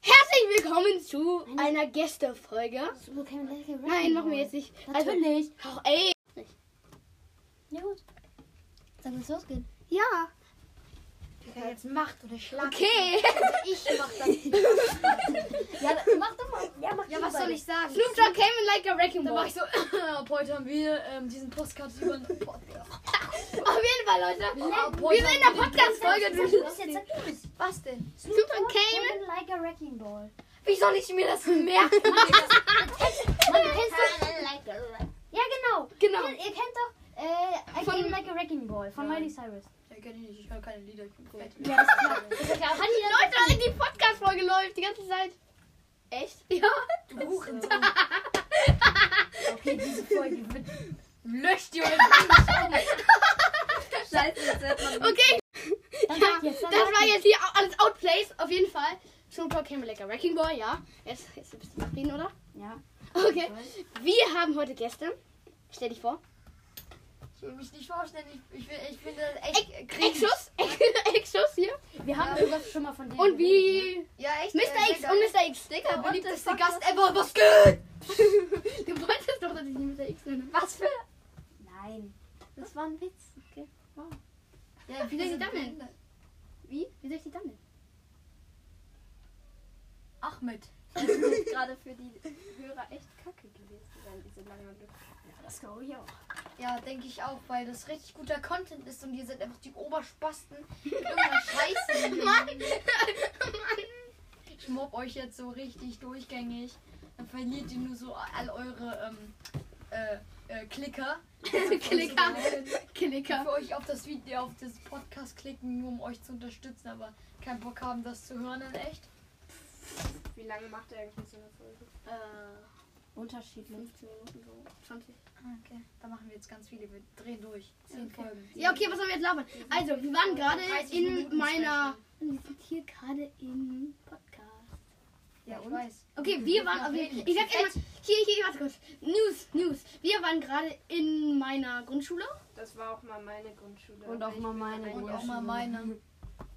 Herzlich willkommen zu einer Gästefolge. Nein, machen wir jetzt nicht. Also, Natürlich. Also, ey. Ja gut. Sollen wir es losgehen? Ja. Okay, jetzt macht oder schlag. okay. Ich mach das. Ja, mach doch mal. Ja, mach Ja, was soll ich sagen? Snoop Dogg came in like a wrecking ball. mach ich so. Ab heute haben wir ähm, diesen Podcast über. Auf jeden Fall, Leute. Ab Wir heute sind in der wir- Podcast-Folge. Du- jetzt los. Was denn? Snoop Dogg came Camel Like a Wrecking Ball. Wie soll ich mir das merken? Mann, du kennst doch... Ja, genau. Genau. Ihr, kennt doch äh, I Came Like a Wrecking Ball von. Miley Cyrus. Ich kenne nicht, ich höre keine Lieder, ich bin fett. Ja, ist klar. Ist ja klar. Hat die Leute, die Podcast-Folge läuft die ganze Zeit. Echt? Ja. Du Huren. Okay, diese Folge wird... Löscht die eure Scheiße, jetzt hört man Okay. Ja, jetzt, das war jetzt. hier alles Outplays, auf jeden Fall. Snoop Dogg like a wrecking ball, ja. Jetzt, jetzt bist du zufrieden, oder? Ja. Okay. Wir haben heute Gäste. Stell dich vor. Ich will mich nicht vorstellen, ich, ich, ich finde das echt äh, cringe. Exus. Exus hier. Wir haben sowas schon mal von denen Und wie Ja, echt. Mr. äh, X und. Mr. X. Der what beliebteste Gast ever. Was geht? Du wolltest doch, dass ich nicht Mr. X nenne. Was für. ne? Nein. Das war ein Witz. Okay. Wow. Ja, Wie soll ich sind dann. Wie? Wie soll ich die dann nennen? Ahmed. Das wird gerade für die Hörer echt kacke gewesen sein, diese lange Lücke. Ja, das glaube ich auch. Ja, denke ich auch, weil das richtig guter Content ist und ihr seid einfach die Oberspasten. Irgendeiner Scheiße. Mann. Ich mobb euch jetzt so richtig durchgängig. Dann verliert ihr nur so all eure ähm, äh, äh, Klicker. Klicker. Die Klicker. für euch auf das Video, auf das Podcast klicken, nur um euch zu unterstützen, aber keinen Bock haben, das zu hören in echt. Wie lange macht er eigentlich so eine Folge? Äh, Unterschiedlich. 15 Minuten so. 20. Okay, da machen wir jetzt ganz viele. Wir drehen durch. Zehn Folgen. Ja, okay, was sollen wir jetzt labern? Also, wir waren gerade 30 in Minuten meiner. Wir sind hier gerade im Podcast. Ja, ich weiß. Okay, wir waren. Also, ich sag immer. Hier, hier, warte kurz. News, News. Wir waren gerade in meiner Grundschule. Das war auch mal meine Grundschule. Und auch mal meine Und auch mal meine.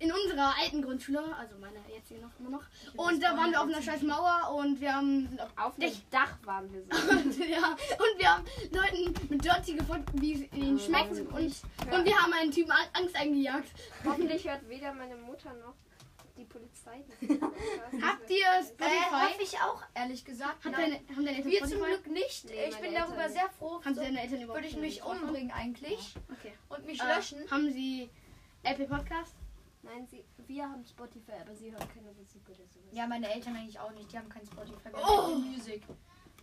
In unserer alten Grundschule, also meiner jetzigen noch immer noch. Und da waren wir auf einer scheiß Mauer und wir haben. Sind auf, Auf dem Dach waren wir so. und, ja, und wir haben Leuten mit Dirty gefunden, wie es ihnen schmeckt. Und, und wir haben einen Typen An- Angst eingejagt. Hoffentlich hört weder meine Mutter noch die Polizei. Habt ihr Äh, Spotify? hoffe ich auch, ehrlich gesagt. Hat deine, haben deine Eltern Wir zum? Glück nicht. Nee, ich bin darüber Eltern sehr froh. Haben So deine Eltern überhaupt würde ich mich umbringen eigentlich Okay. und mich Äh, löschen. haben sie Apple Podcast? Nein, sie, wir haben Spotify, aber sie hören keine Musik oder sowas. Ja, meine Eltern eigentlich auch nicht. Die haben kein Spotify. Wir Oh. haben Music.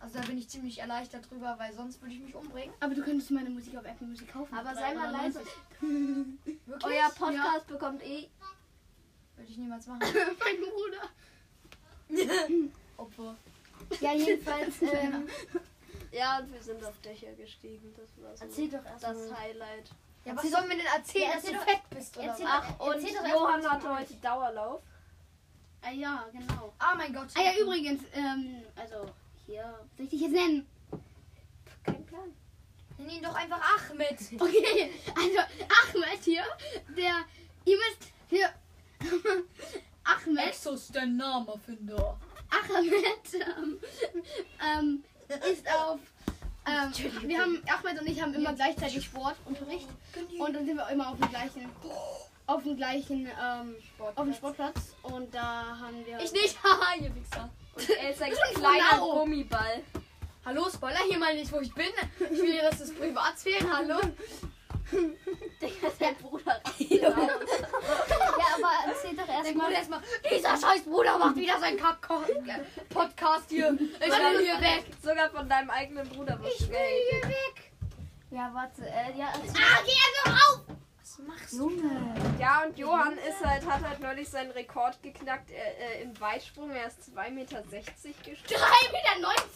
Also da bin ich ziemlich erleichtert drüber, weil sonst würde ich mich umbringen. Aber du könntest meine Musik auf Apple Musik kaufen. Aber sei mal leise. Wirklich? Euer Podcast bekommt eh. Würde ich niemals machen. mein Bruder. Opfer. Ja, jedenfalls. Ähm, Ja, und wir sind auf Dächer gestiegen. Das war so erzähl doch erst das mal. Highlight. Ja, was sollen wir denn erzählen, Ja, dass du erzähl doch- fett bist oder erzähl was? Ach, und erzähl Johann hatte heute Dauerlauf. Ah ja, genau. Ah mein Gott. Ah ja, übrigens, ähm, also hier, soll ich dich jetzt nennen? Kein Plan. Nenn ihn doch einfach Ahmed. Okay, also Ahmed hier, der, ihr müsst hier, Ahmed, Exos, der Namenerfinder. Ahmed, ähm, ähm, ist auf, ähm, wir haben, Ahmed und ich haben immer gleichzeitig Sportunterricht und dann sind wir immer auf dem gleichen, auf dem gleichen, ähm, auf dem Sportplatz und da haben wir... Ich nicht. Haha, ihr Wichser. Und er ist ein kleiner genau. Gummiball. Hallo, Spoiler hier mal nicht, wo ich bin. Ich will dir, dass das Privatsphäre. Hallo. Der ist dein Bruder. Ja, aber erzähl doch Denk erstmal. mal erstmal, dieser scheiß Bruder macht wieder seinen Kack-Podcast hier. Ich will hier weg. Sogar von deinem eigenen Bruder wirst du gehatet. weg. Ja, warte. Äh, ja. Ah, geh einfach auf! Was machst Junge. Ja, und Johann ist halt, hat halt neulich seinen Rekord geknackt äh, äh, im Weitsprung. Er ist 2,60 Meter gesprungen.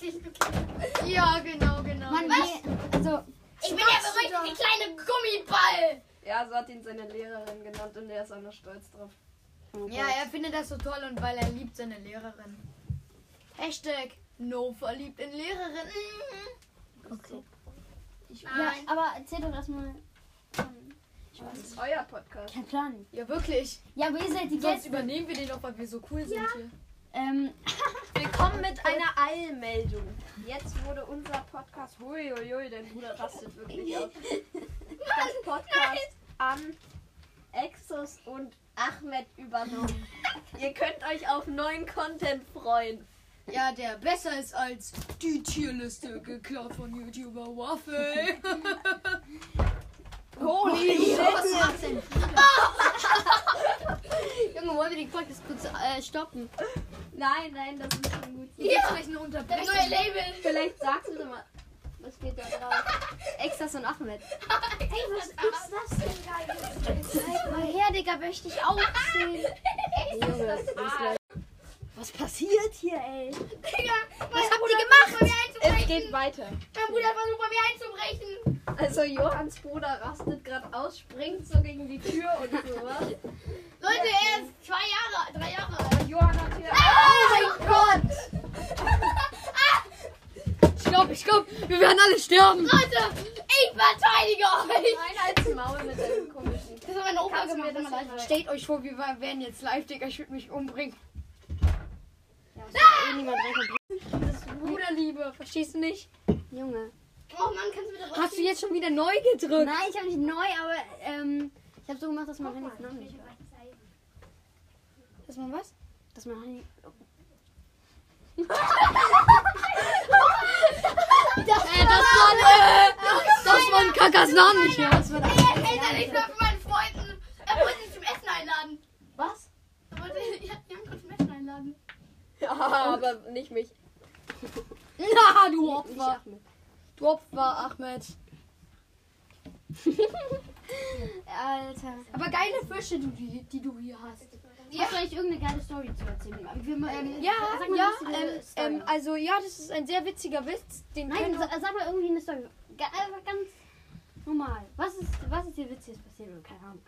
3,90 Meter! Ja, genau, genau. Mann, wie, also, Ich bin der berühmte kleine Gummiball! Ja, so hat ihn seine Lehrerin genannt und er ist auch noch stolz drauf. Ja, er findet das so toll und weil er liebt seine Lehrerin. Hashtag no verliebt in Lehrerin. okay. Ich Ja, aber erzähl doch erstmal. Ähm, Das ist euer Podcast. kein Plan. Ja, wirklich. Ja, aber ihr seid die Sonst Gäste. übernehmen wir den doch, weil wir so cool sind hier. Ähm, Willkommen mit einer Eilmeldung. Jetzt wurde unser Podcast, huiuiui, dein Bruder rastet wirklich aus. Das Podcast an Exos und Ahmed übernommen. Ihr könnt euch auf neuen Content freuen. Ja, der besser ist als die Tierliste geklaut von YouTuber Waffel. Holy Was macht denn? Junge, wollen wir den Podcast kurz äh, stoppen? Nein, nein, das ist schon gut. so. Jetzt vielleicht eine Das Unterbrechung. neue Label. Vielleicht sagst du doch mal, was geht da drauf? Exas und Ahmed. Hey, was ist das denn da Zeig mal her, Digga, möchte ich auch sehen. Junge, was passiert hier, ey? Digga, Was habt ihr gemacht? Es geht weiter. Mein Bruder versucht, bei mir einzubrechen. Also Johanns Bruder rastet gerade aus, springt so gegen die Tür und sowas. Leute, er ist zwei Jahre, drei Jahre alt. Johann hat hier. Oh mein Gott! Ich glaube, ich glaube, wir werden alle sterben. Leute, ich verteidige euch. Nein, als Maul mit deinem komischen. Das hat meine Opa gemacht. Stellt euch vor, wir werden jetzt live, Digga. Ich würde mich umbringen. Eh niemand reinkommt. Bruderliebe, verstehst du nicht? Junge. Oh Mann, kannst du raus? Hast du jetzt schon wieder neu gedrückt? Nein, ich habe nicht neu, aber ähm, ich habe so gemacht, dass man Handys Namen nicht hört. Dass man was? Dass man Handy. Äh, das war, äh, das war ein Kakas Namen nicht mehr. Das war Er hält er nicht mehr von meinen Freunden. Er wollte sie zum Essen einladen. Was? Er wollte Janko zum Essen einladen. Ja, aber nicht mich. Na, du Opfer. Du Opfer, Ahmed. Alter. Aber geile Fische, die, die, die du hier hast. Hast du eigentlich irgendeine geile Story zu erzählen? Wir, ähm, Ja, mal ja, ähm, ähm, also ja, das ist ein sehr witziger Witz. Den Nein, sa sag mal irgendwie eine Story. Einfach ganz normal. Was ist, was ist dir Witziges passiert? Keine Ahnung.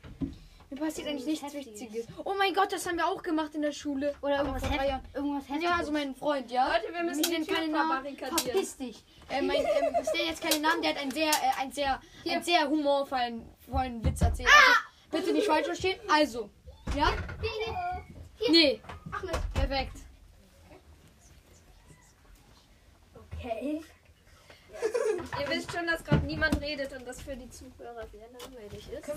Mir passiert eigentlich nichts Heftiges. Witziges. Oh mein Gott, das haben wir auch gemacht in der Schule. Oder irgendwas, vor drei heft, Jahren. irgendwas Heftiges. Ja, also mein Freund, ja. Leute, wir müssen Ich die nenne Tür keine Namen. Verpiss dich. Äh, mein, ähm, ich nenne jetzt keine Namen, der hat einen sehr, äh, einen sehr, einen sehr humorvollen vollen Witz erzählt. Also, bitte nicht falsch verstehen. Also, ja? Nee, Ahmed. perfekt. Okay. Ihr wisst schon, dass gerade niemand redet und das für die Zuhörer sehr langweilig ist.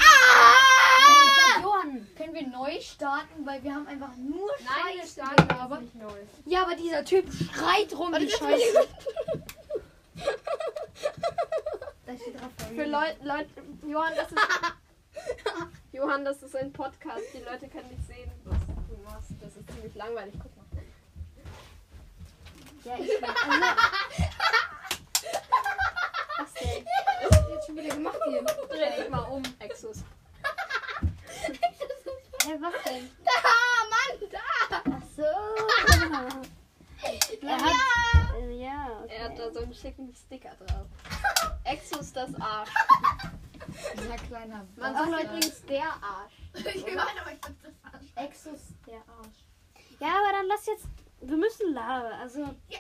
Johann. Können wir neu starten, weil wir haben einfach nur Nein, wir Scheiße starten gelabert. jetzt nicht neu. Ja, aber dieser Typ schreit rum wie Scheiße. Da steht drauf. Für Leute, Leute, Johann, das ist. Johann, das ist ein Podcast. Die Leute können nicht sehen, was du machst. Das ist ziemlich langweilig. Guck mal. Ja, ich. Also, Was denn? Was hast du jetzt schon wieder gemacht hier? Dreh dich mal um, Exus. Hä, was denn? Da, Mann, da. Ach so. Er hat, äh, ja, okay. Er hat da so einen schicken Sticker drauf. Exus das Arsch. Dieser kleiner Man sagt Leute- übrigens der Arsch. Ich meine, aber ich fand das falsch. Exus, der Arsch. Ja, aber dann lass jetzt. Wir müssen labern. Also, Ja,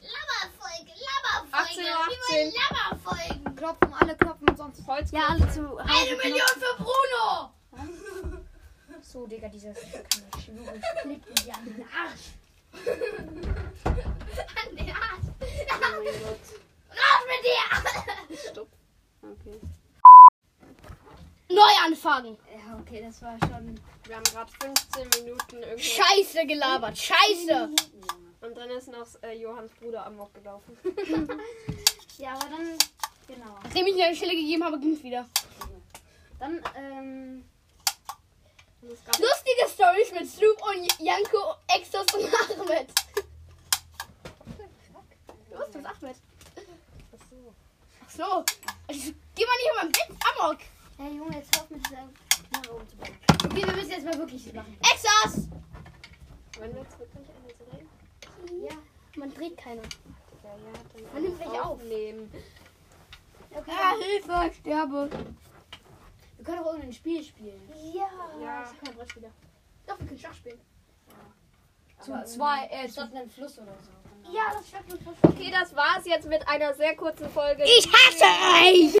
Laberfolge, Laberfolge. 18 Uhr, Wir wollen Laberfolgen. Klopfen, alle klopfen, sonst. Holz. ja, alle zu Hause. Eine Million für Bruno. So, Digga, dieser Sticker kann ich schwören. Ich die an den Arsch. An den Arsch. Oh mein Gott. Raus mit dir. Stopp. Okay. Neu anfangen. Ja, okay, das war schon. Wir haben gerade 15 Minuten irgendwie. Scheiße gelabert. Scheiße. Und dann ist noch äh, Johanns Bruder Amok gelaufen. Ja, aber dann. Genau. Nachdem ich dir eine Stelle gegeben habe, ging es wieder. Dann, ähm. Lustige Stories mit Sloop und Janko, Exos und Ahmed. Was ist das, Ahmed? Ach so. Also, geh mal nicht über mein Bett, Amok. Hey Junge, jetzt hör auf mit dieser Knarre umzubauen. Okay, wir müssen jetzt mal wirklich machen. Exos! Wenn wir jetzt wirklich eine drehen? Ja, man dreht keine. Ja, ja, dann Man nimmt welche auf. aufnehmen. Okay. Ah, Hilfe, ich sterbe. Wir können auch irgendein Spiel spielen. Ja. Ja. Das ist kein Brettspieler. Doch, wir können Schach spielen. Zum zwei, äh, Statt einem Fluss oder so. Ja, das schafft uns Okay, das war's jetzt mit einer sehr kurzen Folge. Ich hasse euch!